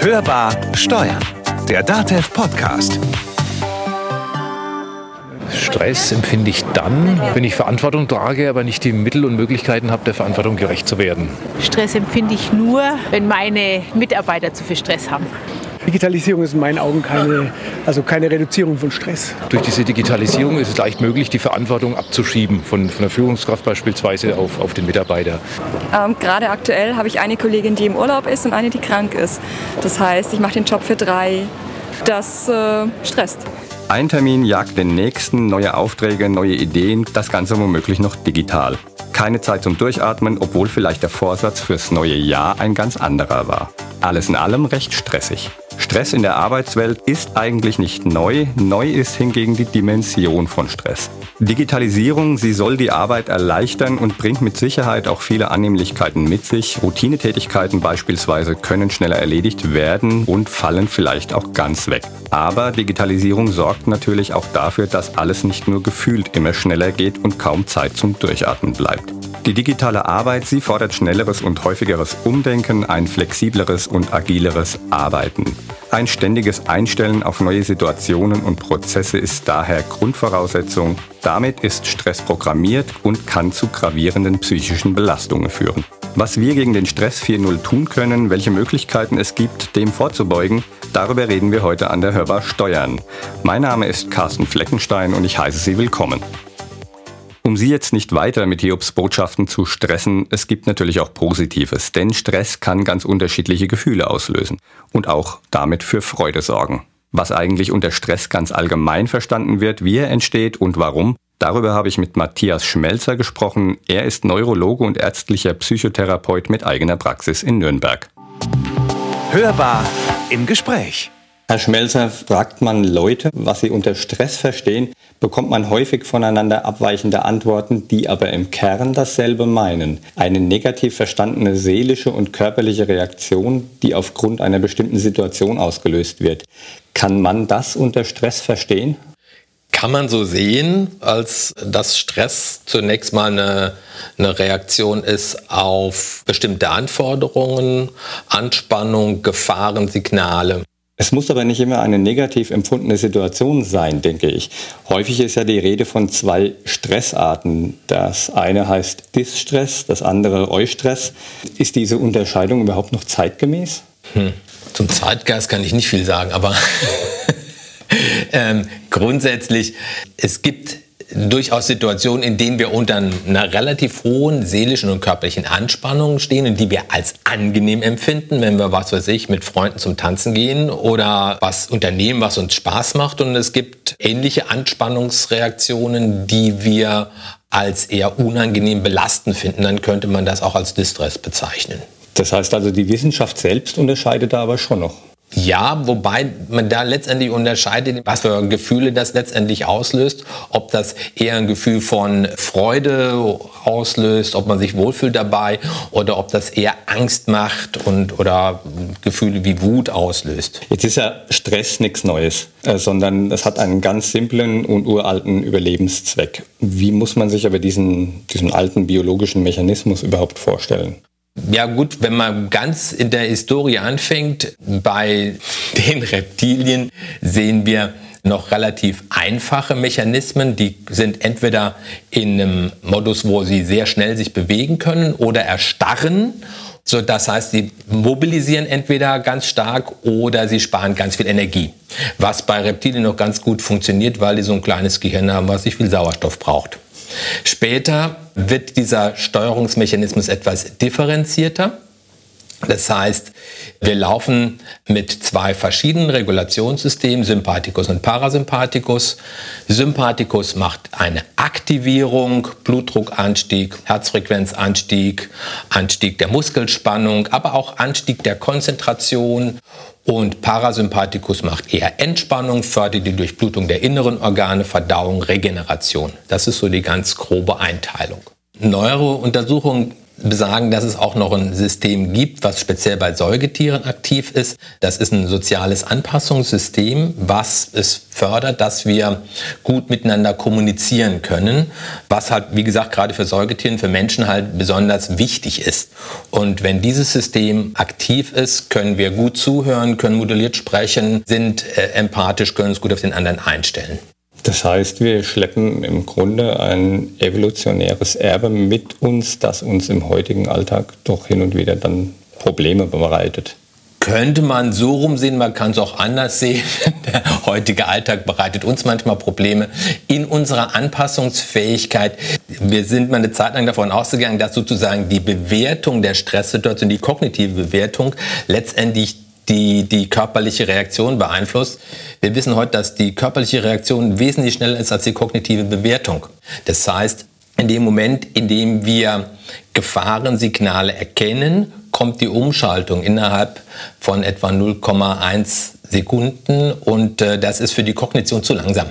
Hörbar Steuern, der DATEV Podcast. Stress empfinde ich dann, wenn ich Verantwortung trage, aber nicht die Mittel und Möglichkeiten habe, der Verantwortung gerecht zu werden. Stress empfinde ich nur, wenn meine Mitarbeiter zu viel Stress haben. Digitalisierung ist in meinen Augen keine, also keine Reduzierung von Stress. Durch diese Digitalisierung ist es leicht möglich, die Verantwortung abzuschieben, von, von der Führungskraft beispielsweise auf, auf den Mitarbeiter. Ähm, Gerade aktuell habe ich eine Kollegin, die im Urlaub ist und eine, die krank ist. Das heißt, ich mache den Job für drei. Das äh, stresst. Ein Termin jagt den nächsten, neue Aufträge, neue Ideen, das Ganze womöglich noch digital. Keine Zeit zum Durchatmen, obwohl vielleicht der Vorsatz fürs neue Jahr ein ganz anderer war. Alles in allem recht stressig. Stress in der Arbeitswelt ist eigentlich nicht neu, neu ist hingegen die Dimension von Stress. Digitalisierung, sie soll die Arbeit erleichtern und bringt mit Sicherheit auch viele Annehmlichkeiten mit sich. Routinetätigkeiten beispielsweise können schneller erledigt werden und fallen vielleicht auch ganz weg. Aber Digitalisierung sorgt natürlich auch dafür, dass alles nicht nur gefühlt immer schneller geht und kaum Zeit zum Durchatmen bleibt. Die digitale Arbeit, sie fordert schnelleres und häufigeres Umdenken, ein flexibleres und agileres Arbeiten. Ein ständiges Einstellen auf neue Situationen und Prozesse ist daher Grundvoraussetzung. Damit ist Stress programmiert und kann zu gravierenden psychischen Belastungen führen. Was wir gegen den Stress 4.0 tun können, welche Möglichkeiten es gibt, dem vorzubeugen, darüber reden wir heute an der Hörbar Steuern. Mein Name ist Carsten Fleckenstein und ich heiße Sie willkommen. Um Sie jetzt nicht weiter mit Hiobs Botschaften zu stressen, es gibt natürlich auch Positives, denn Stress kann ganz unterschiedliche Gefühle auslösen und auch damit für Freude sorgen. Was eigentlich unter Stress ganz allgemein verstanden wird, wie er entsteht und warum, darüber habe ich mit Matthias Schmelzer gesprochen. Er ist Neurologe und ärztlicher Psychotherapeut mit eigener Praxis in Nürnberg. Hörbar im Gespräch. Herr Schmelzer, fragt man Leute, was sie unter Stress verstehen, bekommt man häufig voneinander abweichende Antworten, die aber im Kern dasselbe meinen. Eine negativ verstandene seelische und körperliche Reaktion, die aufgrund einer bestimmten Situation ausgelöst wird. Kann man das unter Stress verstehen? Kann man so sehen, als dass Stress zunächst mal eine, eine Reaktion ist auf bestimmte Anforderungen, Anspannung, Gefahrensignale. Es muss aber nicht immer eine negativ empfundene Situation sein, denke ich. Häufig ist ja die Rede von zwei Stressarten. Das eine heißt Distress, das andere Eustress. Ist diese Unterscheidung überhaupt noch zeitgemäß? Hm. Zum Zeitgeist kann ich nicht viel sagen, aber ähm, grundsätzlich, es gibt durchaus Situationen, in denen wir unter einer relativ hohen seelischen und körperlichen Anspannung stehen und die wir als angenehm empfinden, wenn wir, was weiß ich, mit Freunden zum Tanzen gehen oder was unternehmen, was uns Spaß macht. Und es gibt ähnliche Anspannungsreaktionen, die wir als eher unangenehm belastend finden. Dann könnte man das auch als Distress bezeichnen. Das heißt also, die Wissenschaft selbst unterscheidet da aber schon noch. Ja, wobei man da letztendlich unterscheidet, was für Gefühle das letztendlich auslöst. Ob das eher ein Gefühl von Freude auslöst, ob man sich wohlfühlt dabei oder ob das eher Angst macht und oder Gefühle wie Wut auslöst. Jetzt ist ja Stress nichts Neues, äh, sondern es hat einen ganz simplen und uralten Überlebenszweck. Wie muss man sich aber diesen, diesen alten biologischen Mechanismus überhaupt vorstellen? Ja gut, wenn man ganz in der Historie anfängt, bei den Reptilien sehen wir noch relativ einfache Mechanismen. Die sind entweder in einem Modus, wo sie sehr schnell sich bewegen können oder erstarren. So, das heißt, sie mobilisieren entweder ganz stark oder sie sparen ganz viel Energie. Was bei Reptilien noch ganz gut funktioniert, weil die so ein kleines Gehirn haben, was nicht viel Sauerstoff braucht. Später wird dieser Steuerungsmechanismus etwas differenzierter. Das heißt, wir laufen mit zwei verschiedenen Regulationssystemen, Sympathikus und Parasympathikus. Sympathikus macht eine Aktivierung, Blutdruckanstieg, Herzfrequenzanstieg, Anstieg der Muskelspannung, aber auch Anstieg der Konzentration und Parasympathikus macht eher Entspannung, fördert die Durchblutung der inneren Organe, Verdauung, Regeneration. Das ist so die ganz grobe Einteilung. Neuere Untersuchungen besagen, dass es auch noch ein System gibt, was speziell bei Säugetieren aktiv ist. Das ist ein soziales Anpassungssystem, was es fördert, dass wir gut miteinander kommunizieren können, was halt, wie gesagt, gerade für Säugetieren, für Menschen halt besonders wichtig ist. Und wenn dieses System aktiv ist, können wir gut zuhören, können moduliert sprechen, sind äh, empathisch, können uns gut auf den anderen einstellen. Das heißt, wir schleppen im Grunde ein evolutionäres Erbe mit uns, das uns im heutigen Alltag doch hin und wieder dann Probleme bereitet. Könnte man so rumsehen, man kann es auch anders sehen. Der heutige Alltag bereitet uns manchmal Probleme in unserer Anpassungsfähigkeit. Wir sind mal eine Zeit lang davon ausgegangen, dass sozusagen die Bewertung der Stresssituation, die kognitive Bewertung letztendlich die die körperliche Reaktion beeinflusst. Wir wissen heute, dass die körperliche Reaktion wesentlich schneller ist als die kognitive Bewertung. Das heißt, in dem Moment, in dem wir Gefahrensignale erkennen, kommt die Umschaltung innerhalb von etwa 0,1 Sekunden und äh, das ist für die Kognition zu langsam.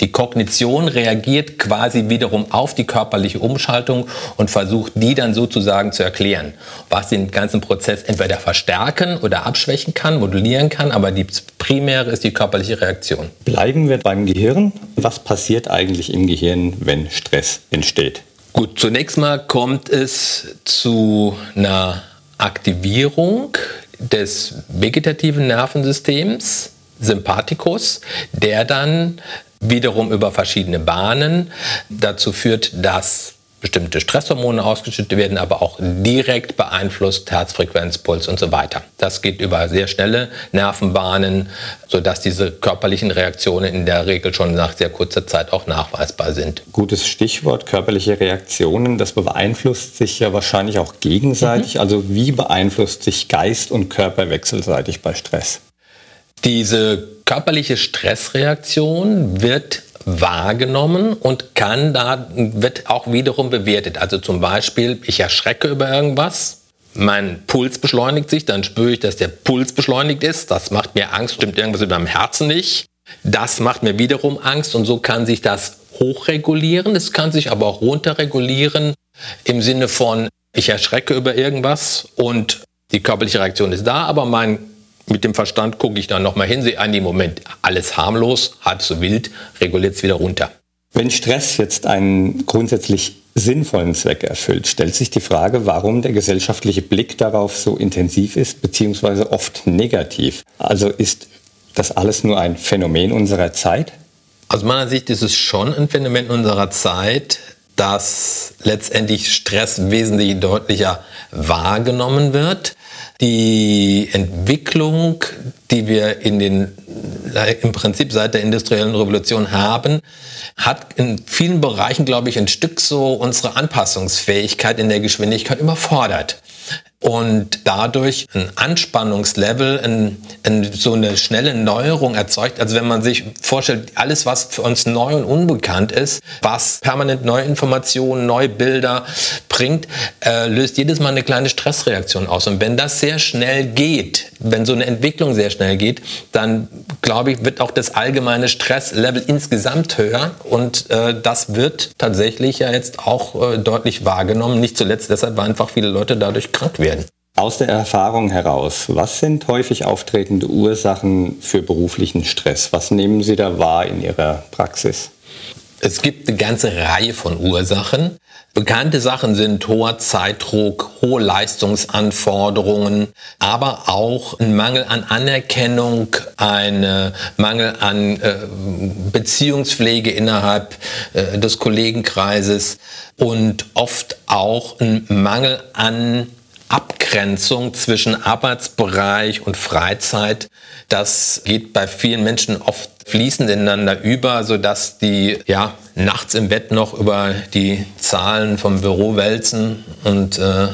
Die Kognition reagiert quasi wiederum auf die körperliche Umschaltung und versucht die dann sozusagen zu erklären, was den ganzen Prozess entweder verstärken oder abschwächen kann, modulieren kann, aber die primäre ist die körperliche Reaktion. Bleiben wir beim Gehirn. Was passiert eigentlich im Gehirn, wenn Stress entsteht? Gut, zunächst mal kommt es zu einer Aktivierung des vegetativen Nervensystems, Sympathikus, der dann wiederum über verschiedene Bahnen dazu führt, dass bestimmte Stresshormone ausgeschüttet werden, aber auch direkt beeinflusst Herzfrequenz, Puls und so weiter. Das geht über sehr schnelle Nervenbahnen, sodass diese körperlichen Reaktionen in der Regel schon nach sehr kurzer Zeit auch nachweisbar sind. Gutes Stichwort, körperliche Reaktionen. Das beeinflusst sich ja wahrscheinlich auch gegenseitig. Mhm. Also wie beeinflusst sich Geist und Körper wechselseitig bei Stress? Diese körperliche Stressreaktion wird wahrgenommen und kann da, wird auch wiederum bewertet. Also zum Beispiel, ich erschrecke über irgendwas, mein Puls beschleunigt sich, dann spüre ich, dass der Puls beschleunigt ist. Das macht mir Angst, stimmt irgendwas über meinem Herzen nicht. Das macht mir wiederum Angst und so kann sich das hochregulieren. Es kann sich aber auch runterregulieren im Sinne von, ich erschrecke über irgendwas und die körperliche Reaktion ist da, aber mein mit dem Verstand gucke ich dann nochmal hin, sehe an dem Moment alles harmlos, halb so wild, reguliert es wieder runter. Wenn Stress jetzt einen grundsätzlich sinnvollen Zweck erfüllt, stellt sich die Frage, warum der gesellschaftliche Blick darauf so intensiv ist, beziehungsweise oft negativ. Also ist das alles nur ein Phänomen unserer Zeit? Aus meiner Sicht ist es schon ein Phänomen unserer Zeit, dass letztendlich Stress wesentlich deutlicher wahrgenommen wird die Entwicklung, die wir in den, im Prinzip seit der industriellen Revolution haben, hat in vielen Bereichen, glaube ich, ein Stück so unsere Anpassungsfähigkeit in der Geschwindigkeit überfordert und dadurch ein Anspannungslevel, ein, ein, so eine schnelle Neuerung erzeugt. Also wenn man sich vorstellt, alles, was für uns neu und unbekannt ist, was permanent neue Informationen, neue Bilder bringt, äh, löst jedes Mal eine kleine Stressreaktion aus. Und wenn das sehr schnell geht, wenn so eine Entwicklung sehr schnell geht, dann glaube ich, wird auch das allgemeine Stresslevel insgesamt höher. Und äh, das wird tatsächlich ja jetzt auch äh, deutlich wahrgenommen. Nicht zuletzt deshalb, weil einfach viele Leute dadurch krank werden. Aus der Erfahrung heraus, was sind häufig auftretende Ursachen für beruflichen Stress? Was nehmen Sie da wahr in Ihrer Praxis? Es gibt eine ganze Reihe von Ursachen. Bekannte Sachen sind hoher Zeitdruck, hohe Leistungsanforderungen, aber auch ein Mangel an Anerkennung, ein Mangel an äh, Beziehungspflege innerhalb äh, des Kollegenkreises und oft auch ein Mangel an Abgrenzung zwischen Arbeitsbereich und Freizeit, das geht bei vielen Menschen oft fließend ineinander über, sodass die ja, nachts im Bett noch über die Zahlen vom Büro wälzen und äh,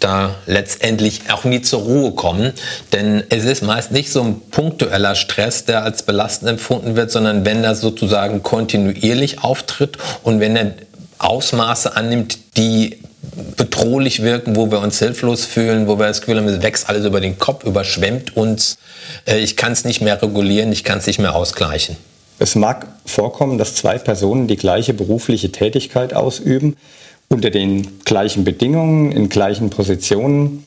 da letztendlich auch nie zur Ruhe kommen. Denn es ist meist nicht so ein punktueller Stress, der als belastend empfunden wird, sondern wenn er sozusagen kontinuierlich auftritt und wenn er Ausmaße annimmt, die bedrohlich wirken, wo wir uns hilflos fühlen, wo wir das Gefühl haben, es wächst alles über den Kopf, überschwemmt uns. Äh, ich kann es nicht mehr regulieren, ich kann es nicht mehr ausgleichen. Es mag vorkommen, dass zwei Personen die gleiche berufliche Tätigkeit ausüben unter den gleichen Bedingungen, in gleichen Positionen.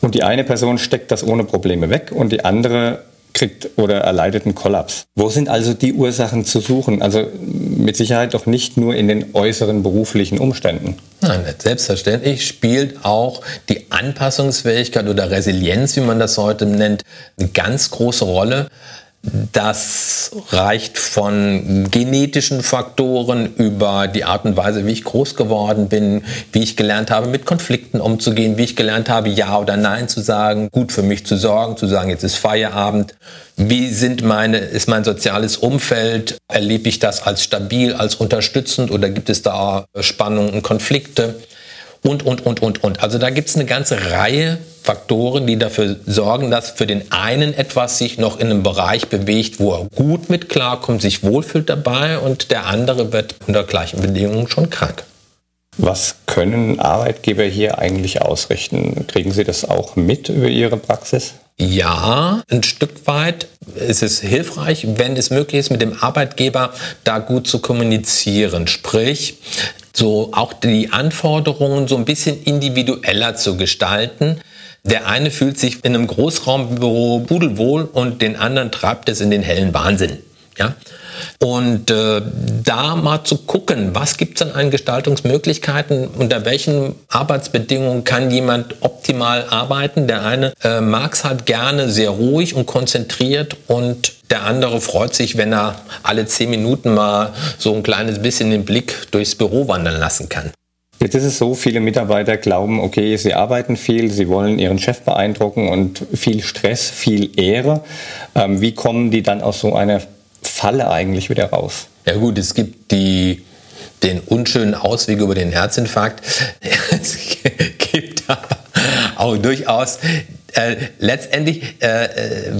Und die eine Person steckt das ohne Probleme weg und die andere kriegt oder erleidet einen Kollaps. Wo sind also die Ursachen zu suchen? Also mit Sicherheit doch nicht nur in den äußeren beruflichen Umständen. Nein, selbstverständlich spielt auch die Anpassungsfähigkeit oder Resilienz, wie man das heute nennt, eine ganz große Rolle. Das reicht von genetischen Faktoren über die Art und Weise, wie ich groß geworden bin, wie ich gelernt habe, mit Konflikten umzugehen, wie ich gelernt habe, Ja oder Nein zu sagen, gut für mich zu sorgen, zu sagen, jetzt ist Feierabend. Wie sind meine, ist mein soziales Umfeld? Erlebe ich das als stabil, als unterstützend oder gibt es da Spannungen und Konflikte? Und, und, und, und, und. Also da gibt es eine ganze Reihe Faktoren, die dafür sorgen, dass für den einen etwas sich noch in einem Bereich bewegt, wo er gut mit klarkommt, sich wohlfühlt dabei und der andere wird unter gleichen Bedingungen schon krank. Was können Arbeitgeber hier eigentlich ausrichten? Kriegen Sie das auch mit über Ihre Praxis? Ja, ein Stück weit ist es hilfreich, wenn es möglich ist, mit dem Arbeitgeber da gut zu kommunizieren. Sprich, so auch die Anforderungen so ein bisschen individueller zu gestalten. Der eine fühlt sich in einem Großraumbüro pudelwohl und den anderen treibt es in den hellen Wahnsinn. Ja? Und äh, da mal zu gucken, was gibt es an Gestaltungsmöglichkeiten, unter welchen Arbeitsbedingungen kann jemand optimal arbeiten. Der eine äh, mag es halt gerne sehr ruhig und konzentriert und der andere freut sich, wenn er alle zehn Minuten mal so ein kleines bisschen den Blick durchs Büro wandern lassen kann. Jetzt ist es so, viele Mitarbeiter glauben, okay, sie arbeiten viel, sie wollen ihren Chef beeindrucken und viel Stress, viel Ehre. Ähm, wie kommen die dann aus so einer Falle eigentlich wieder raus? Ja gut, es gibt die, den unschönen Ausweg über den Herzinfarkt. Es gibt aber auch durchaus äh, letztendlich, äh,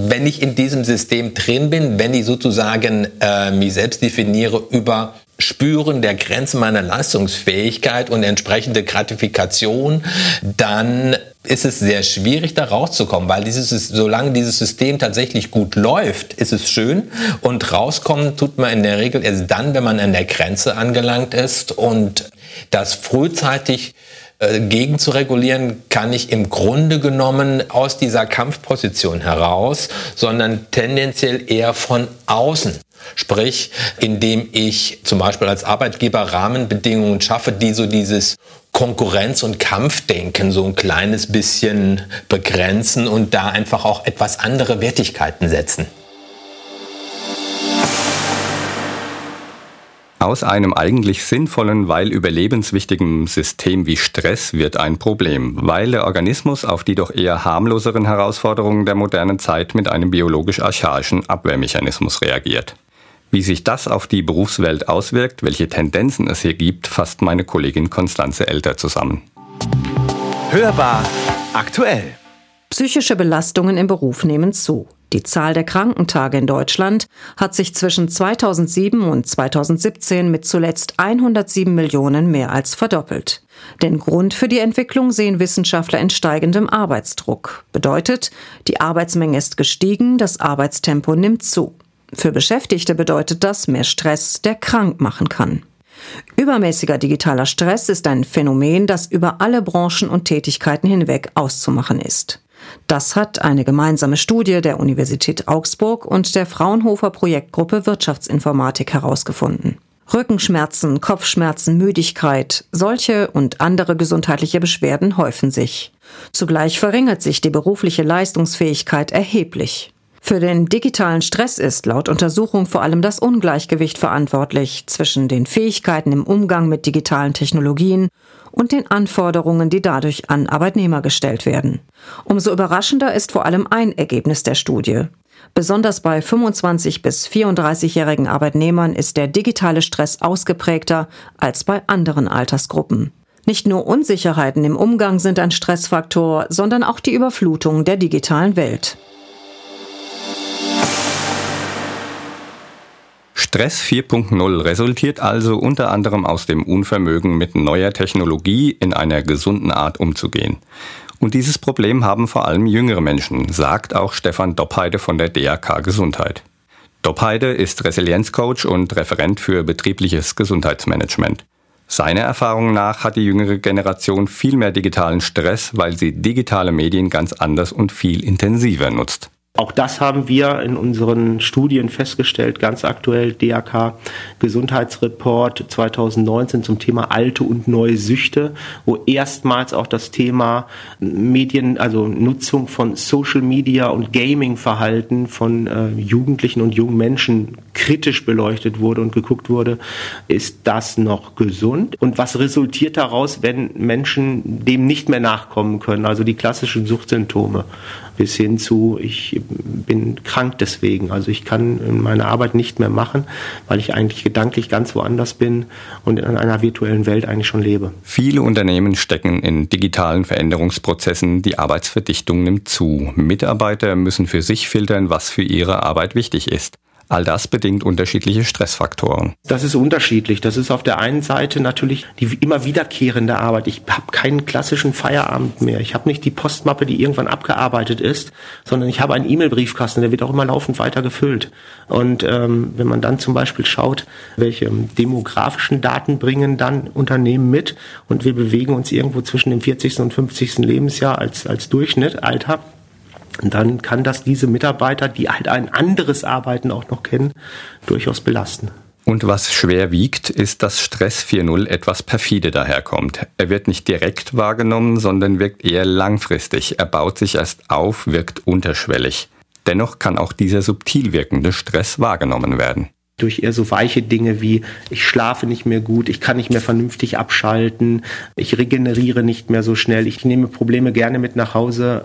wenn ich in diesem System drin bin, wenn ich sozusagen äh, mich selbst definiere über Spüren der Grenzen meiner Leistungsfähigkeit und entsprechende Gratifikation, dann ist es sehr schwierig, da rauszukommen, weil dieses, solange dieses System tatsächlich gut läuft, ist es schön und rauskommen tut man in der Regel erst dann, wenn man an der Grenze angelangt ist und das frühzeitig äh, gegen zu regulieren, kann ich im Grunde genommen aus dieser Kampfposition heraus, sondern tendenziell eher von außen. Sprich, indem ich zum Beispiel als Arbeitgeber Rahmenbedingungen schaffe, die so dieses Konkurrenz- und Kampfdenken so ein kleines bisschen begrenzen und da einfach auch etwas andere Wertigkeiten setzen. Aus einem eigentlich sinnvollen, weil überlebenswichtigen System wie Stress wird ein Problem, weil der Organismus auf die doch eher harmloseren Herausforderungen der modernen Zeit mit einem biologisch-archaischen Abwehrmechanismus reagiert. Wie sich das auf die Berufswelt auswirkt, welche Tendenzen es hier gibt, fasst meine Kollegin Konstanze Elter zusammen. Hörbar aktuell. Psychische Belastungen im Beruf nehmen zu. Die Zahl der Krankentage in Deutschland hat sich zwischen 2007 und 2017 mit zuletzt 107 Millionen mehr als verdoppelt. Den Grund für die Entwicklung sehen Wissenschaftler in steigendem Arbeitsdruck. Bedeutet, die Arbeitsmenge ist gestiegen, das Arbeitstempo nimmt zu. Für Beschäftigte bedeutet das mehr Stress, der krank machen kann. Übermäßiger digitaler Stress ist ein Phänomen, das über alle Branchen und Tätigkeiten hinweg auszumachen ist. Das hat eine gemeinsame Studie der Universität Augsburg und der Fraunhofer Projektgruppe Wirtschaftsinformatik herausgefunden. Rückenschmerzen, Kopfschmerzen, Müdigkeit, solche und andere gesundheitliche Beschwerden häufen sich. Zugleich verringert sich die berufliche Leistungsfähigkeit erheblich. Für den digitalen Stress ist laut Untersuchung vor allem das Ungleichgewicht verantwortlich zwischen den Fähigkeiten im Umgang mit digitalen Technologien und den Anforderungen, die dadurch an Arbeitnehmer gestellt werden. Umso überraschender ist vor allem ein Ergebnis der Studie. Besonders bei 25 bis 34-jährigen Arbeitnehmern ist der digitale Stress ausgeprägter als bei anderen Altersgruppen. Nicht nur Unsicherheiten im Umgang sind ein Stressfaktor, sondern auch die Überflutung der digitalen Welt. Stress 4.0 resultiert also unter anderem aus dem Unvermögen, mit neuer Technologie in einer gesunden Art umzugehen. Und dieses Problem haben vor allem jüngere Menschen, sagt auch Stefan Doppheide von der DRK Gesundheit. Doppheide ist Resilienzcoach und Referent für betriebliches Gesundheitsmanagement. Seiner Erfahrung nach hat die jüngere Generation viel mehr digitalen Stress, weil sie digitale Medien ganz anders und viel intensiver nutzt. Auch das haben wir in unseren Studien festgestellt, ganz aktuell DAK Gesundheitsreport 2019 zum Thema alte und neue Süchte, wo erstmals auch das Thema Medien, also Nutzung von Social Media und Gaming-Verhalten von äh, Jugendlichen und jungen Menschen kritisch beleuchtet wurde und geguckt wurde, ist das noch gesund? Und was resultiert daraus, wenn Menschen dem nicht mehr nachkommen können, also die klassischen Suchtsymptome? bis hin zu, ich bin krank deswegen. Also ich kann meine Arbeit nicht mehr machen, weil ich eigentlich gedanklich ganz woanders bin und in einer virtuellen Welt eigentlich schon lebe. Viele Unternehmen stecken in digitalen Veränderungsprozessen. Die Arbeitsverdichtung nimmt zu. Mitarbeiter müssen für sich filtern, was für ihre Arbeit wichtig ist. All das bedingt unterschiedliche Stressfaktoren. Das ist unterschiedlich. Das ist auf der einen Seite natürlich die immer wiederkehrende Arbeit. Ich habe keinen klassischen Feierabend mehr. Ich habe nicht die Postmappe, die irgendwann abgearbeitet ist, sondern ich habe einen E-Mail-Briefkasten, der wird auch immer laufend weiter gefüllt. Und ähm, wenn man dann zum Beispiel schaut, welche demografischen Daten bringen dann Unternehmen mit und wir bewegen uns irgendwo zwischen dem 40. und 50. Lebensjahr als, als Durchschnitt, Alter, dann kann das diese Mitarbeiter, die halt ein anderes Arbeiten auch noch kennen, durchaus belasten. Und was schwer wiegt, ist, dass Stress 4.0 etwas perfide daherkommt. Er wird nicht direkt wahrgenommen, sondern wirkt eher langfristig. Er baut sich erst auf, wirkt unterschwellig. Dennoch kann auch dieser subtil wirkende Stress wahrgenommen werden durch eher so weiche Dinge wie ich schlafe nicht mehr gut, ich kann nicht mehr vernünftig abschalten, ich regeneriere nicht mehr so schnell, ich nehme Probleme gerne mit nach Hause,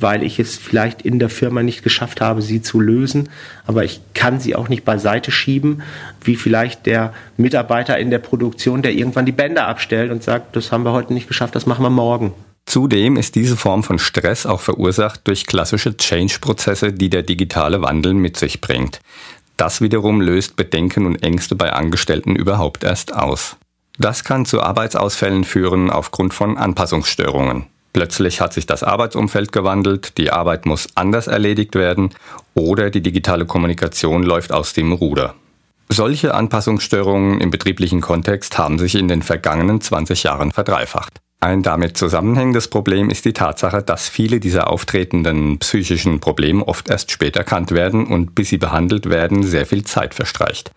weil ich es vielleicht in der Firma nicht geschafft habe, sie zu lösen, aber ich kann sie auch nicht beiseite schieben, wie vielleicht der Mitarbeiter in der Produktion, der irgendwann die Bänder abstellt und sagt, das haben wir heute nicht geschafft, das machen wir morgen. Zudem ist diese Form von Stress auch verursacht durch klassische Change-Prozesse, die der digitale Wandel mit sich bringt. Das wiederum löst Bedenken und Ängste bei Angestellten überhaupt erst aus. Das kann zu Arbeitsausfällen führen aufgrund von Anpassungsstörungen. Plötzlich hat sich das Arbeitsumfeld gewandelt, die Arbeit muss anders erledigt werden oder die digitale Kommunikation läuft aus dem Ruder. Solche Anpassungsstörungen im betrieblichen Kontext haben sich in den vergangenen 20 Jahren verdreifacht. Ein damit zusammenhängendes Problem ist die Tatsache, dass viele dieser auftretenden psychischen Probleme oft erst spät erkannt werden und bis sie behandelt werden, sehr viel Zeit verstreicht.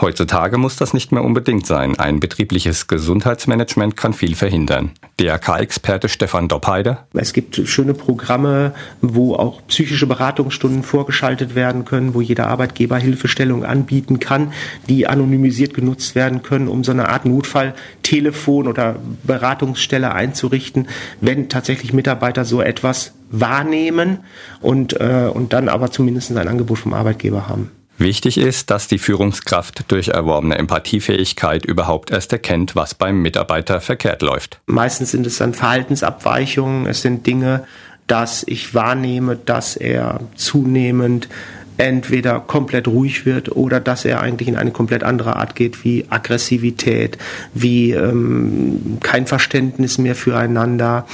Heutzutage muss das nicht mehr unbedingt sein. Ein betriebliches Gesundheitsmanagement kann viel verhindern. DRK-Experte Stefan Doppheide. Es gibt schöne Programme, wo auch psychische Beratungsstunden vorgeschaltet werden können, wo jeder Arbeitgeber Hilfestellung anbieten kann, die anonymisiert genutzt werden können, um so eine Art Notfalltelefon oder Beratungsstelle einzurichten, wenn tatsächlich Mitarbeiter so etwas wahrnehmen und, äh, und dann aber zumindest ein Angebot vom Arbeitgeber haben. Wichtig ist, dass die Führungskraft durch erworbene Empathiefähigkeit überhaupt erst erkennt, was beim Mitarbeiter verkehrt läuft. Meistens sind es dann Verhaltensabweichungen, es sind Dinge, dass ich wahrnehme, dass er zunehmend entweder komplett ruhig wird oder dass er eigentlich in eine komplett andere Art geht, wie Aggressivität, wie ähm, kein Verständnis mehr füreinander.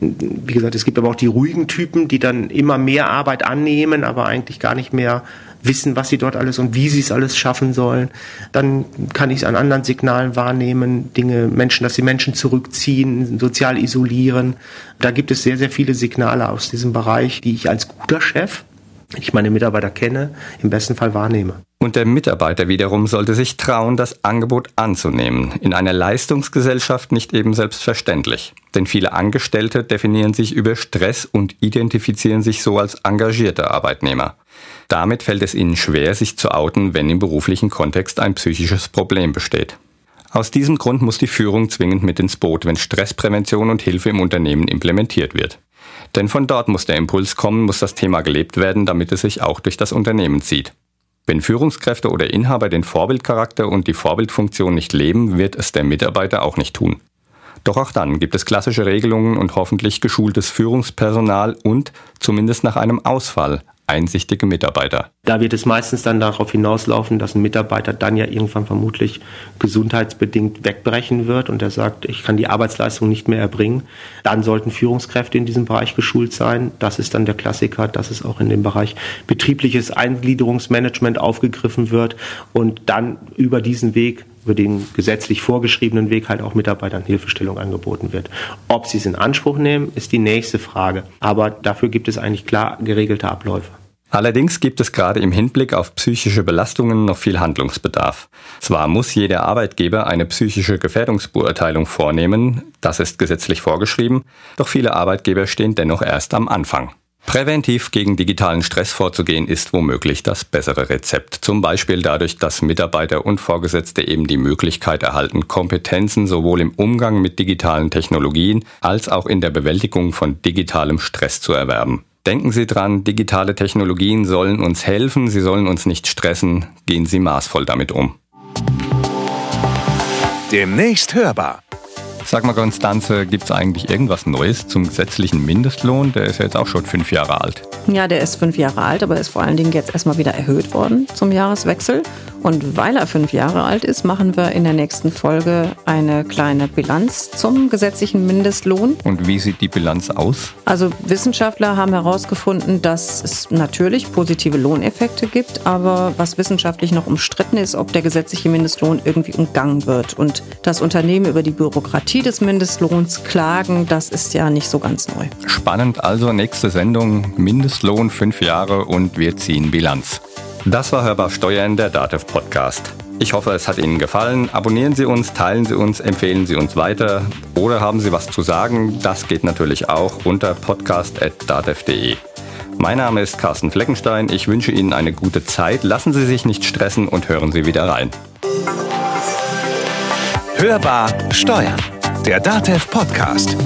Wie gesagt, es gibt aber auch die ruhigen Typen, die dann immer mehr Arbeit annehmen, aber eigentlich gar nicht mehr wissen, was sie dort alles und wie sie es alles schaffen sollen. Dann kann ich es an anderen Signalen wahrnehmen, Dinge, Menschen, dass sie Menschen zurückziehen, sozial isolieren. Da gibt es sehr, sehr viele Signale aus diesem Bereich, die ich als guter Chef, ich meine Mitarbeiter kenne, im besten Fall wahrnehme. Und der Mitarbeiter wiederum sollte sich trauen, das Angebot anzunehmen. In einer Leistungsgesellschaft nicht eben selbstverständlich. Denn viele Angestellte definieren sich über Stress und identifizieren sich so als engagierte Arbeitnehmer. Damit fällt es ihnen schwer, sich zu outen, wenn im beruflichen Kontext ein psychisches Problem besteht. Aus diesem Grund muss die Führung zwingend mit ins Boot, wenn Stressprävention und Hilfe im Unternehmen implementiert wird. Denn von dort muss der Impuls kommen, muss das Thema gelebt werden, damit es sich auch durch das Unternehmen zieht. Wenn Führungskräfte oder Inhaber den Vorbildcharakter und die Vorbildfunktion nicht leben, wird es der Mitarbeiter auch nicht tun. Doch auch dann gibt es klassische Regelungen und hoffentlich geschultes Führungspersonal und, zumindest nach einem Ausfall, einsichtige Mitarbeiter. Da wird es meistens dann darauf hinauslaufen, dass ein Mitarbeiter dann ja irgendwann vermutlich gesundheitsbedingt wegbrechen wird und er sagt, ich kann die Arbeitsleistung nicht mehr erbringen. Dann sollten Führungskräfte in diesem Bereich geschult sein. Das ist dann der Klassiker, dass es auch in dem Bereich betriebliches Eingliederungsmanagement aufgegriffen wird und dann über diesen Weg über den gesetzlich vorgeschriebenen Weg halt auch Mitarbeitern Hilfestellung angeboten wird. Ob sie es in Anspruch nehmen, ist die nächste Frage. Aber dafür gibt es eigentlich klar geregelte Abläufe. Allerdings gibt es gerade im Hinblick auf psychische Belastungen noch viel Handlungsbedarf. Zwar muss jeder Arbeitgeber eine psychische Gefährdungsbeurteilung vornehmen, das ist gesetzlich vorgeschrieben, doch viele Arbeitgeber stehen dennoch erst am Anfang. Präventiv gegen digitalen Stress vorzugehen ist womöglich das bessere Rezept. Zum Beispiel dadurch, dass Mitarbeiter und Vorgesetzte eben die Möglichkeit erhalten, Kompetenzen sowohl im Umgang mit digitalen Technologien als auch in der Bewältigung von digitalem Stress zu erwerben. Denken Sie dran, digitale Technologien sollen uns helfen, sie sollen uns nicht stressen. Gehen Sie maßvoll damit um. Demnächst hörbar. Sag mal, Konstanze, gibt es eigentlich irgendwas Neues zum gesetzlichen Mindestlohn? Der ist ja jetzt auch schon fünf Jahre alt. Ja, der ist fünf Jahre alt, aber ist vor allen Dingen jetzt erstmal wieder erhöht worden zum Jahreswechsel. Und weil er fünf Jahre alt ist, machen wir in der nächsten Folge eine kleine Bilanz zum gesetzlichen Mindestlohn. Und wie sieht die Bilanz aus? Also Wissenschaftler haben herausgefunden, dass es natürlich positive Lohneffekte gibt, aber was wissenschaftlich noch umstritten ist, ob der gesetzliche Mindestlohn irgendwie umgangen wird. Und das Unternehmen über die Bürokratie des Mindestlohns klagen, das ist ja nicht so ganz neu. Spannend also, nächste Sendung, Mindestlohn fünf Jahre und wir ziehen Bilanz. Das war Hörbar Steuern, der DATEV Podcast. Ich hoffe, es hat Ihnen gefallen. Abonnieren Sie uns, teilen Sie uns, empfehlen Sie uns weiter oder haben Sie was zu sagen? Das geht natürlich auch unter podcast.datev.de. Mein Name ist Carsten Fleckenstein. Ich wünsche Ihnen eine gute Zeit. Lassen Sie sich nicht stressen und hören Sie wieder rein. Hörbar Steuern. Der DATEV Podcast.